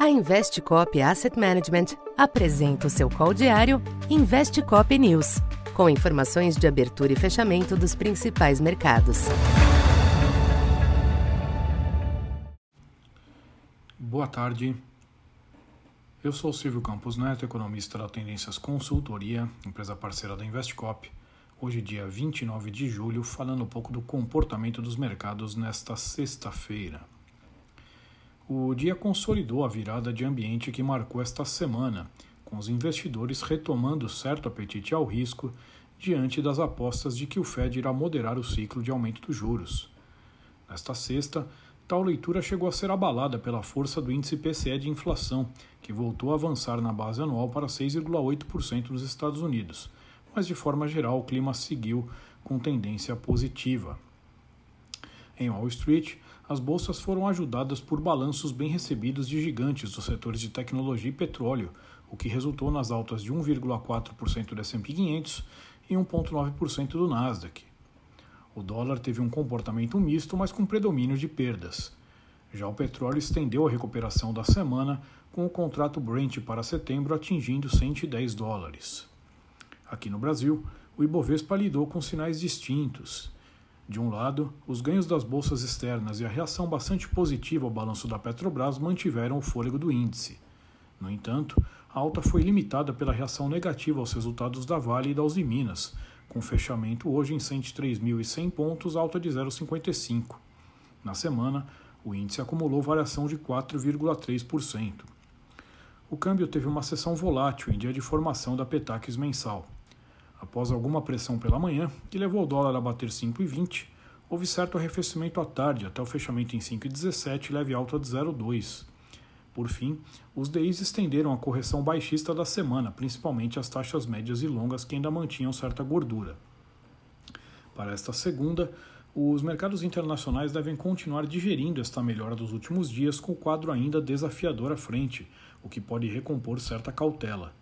A Investcop Asset Management apresenta o seu call diário Investcop News, com informações de abertura e fechamento dos principais mercados. Boa tarde. Eu sou Silvio Campos Neto, economista da Tendências Consultoria, empresa parceira da Investcop. Hoje, dia 29 de julho, falando um pouco do comportamento dos mercados nesta sexta-feira. O dia consolidou a virada de ambiente que marcou esta semana, com os investidores retomando certo apetite ao risco diante das apostas de que o Fed irá moderar o ciclo de aumento dos juros. Nesta sexta, tal leitura chegou a ser abalada pela força do índice PCE de inflação, que voltou a avançar na base anual para 6,8% nos Estados Unidos, mas de forma geral o clima seguiu com tendência positiva. Em Wall Street, as bolsas foram ajudadas por balanços bem recebidos de gigantes dos setores de tecnologia e petróleo, o que resultou nas altas de 1,4% do S&P 500 e 1,9% do Nasdaq. O dólar teve um comportamento misto, mas com predomínio de perdas. Já o petróleo estendeu a recuperação da semana, com o contrato Brent para setembro atingindo 110 dólares. Aqui no Brasil, o Ibovespa lidou com sinais distintos. De um lado, os ganhos das bolsas externas e a reação bastante positiva ao balanço da Petrobras mantiveram o fôlego do índice. No entanto, a alta foi limitada pela reação negativa aos resultados da Vale e da Uzi Minas, com fechamento hoje em 103.100 pontos, alta de 0,55. Na semana, o índice acumulou variação de 4,3%. O câmbio teve uma sessão volátil em dia de formação da Petax mensal. Após alguma pressão pela manhã, que levou o dólar a bater 5,20, houve certo arrefecimento à tarde, até o fechamento em 5,17, leve alta de 0,2. Por fim, os DIs estenderam a correção baixista da semana, principalmente as taxas médias e longas que ainda mantinham certa gordura. Para esta segunda, os mercados internacionais devem continuar digerindo esta melhora dos últimos dias com o quadro ainda desafiador à frente, o que pode recompor certa cautela.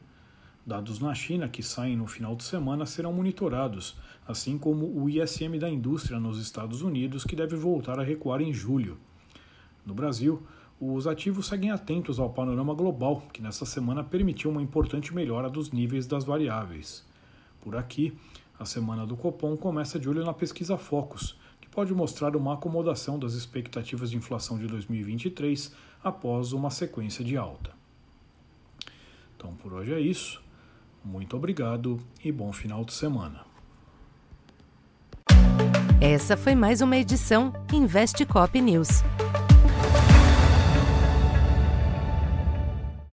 Dados na China que saem no final de semana serão monitorados, assim como o ISM da indústria nos Estados Unidos, que deve voltar a recuar em julho. No Brasil, os ativos seguem atentos ao panorama global, que nesta semana permitiu uma importante melhora dos níveis das variáveis. Por aqui, a semana do Copom começa de olho na pesquisa Focus, que pode mostrar uma acomodação das expectativas de inflação de 2023 após uma sequência de alta. Então, por hoje é isso. Muito obrigado e bom final de semana. Essa foi mais uma edição Investe Cop News.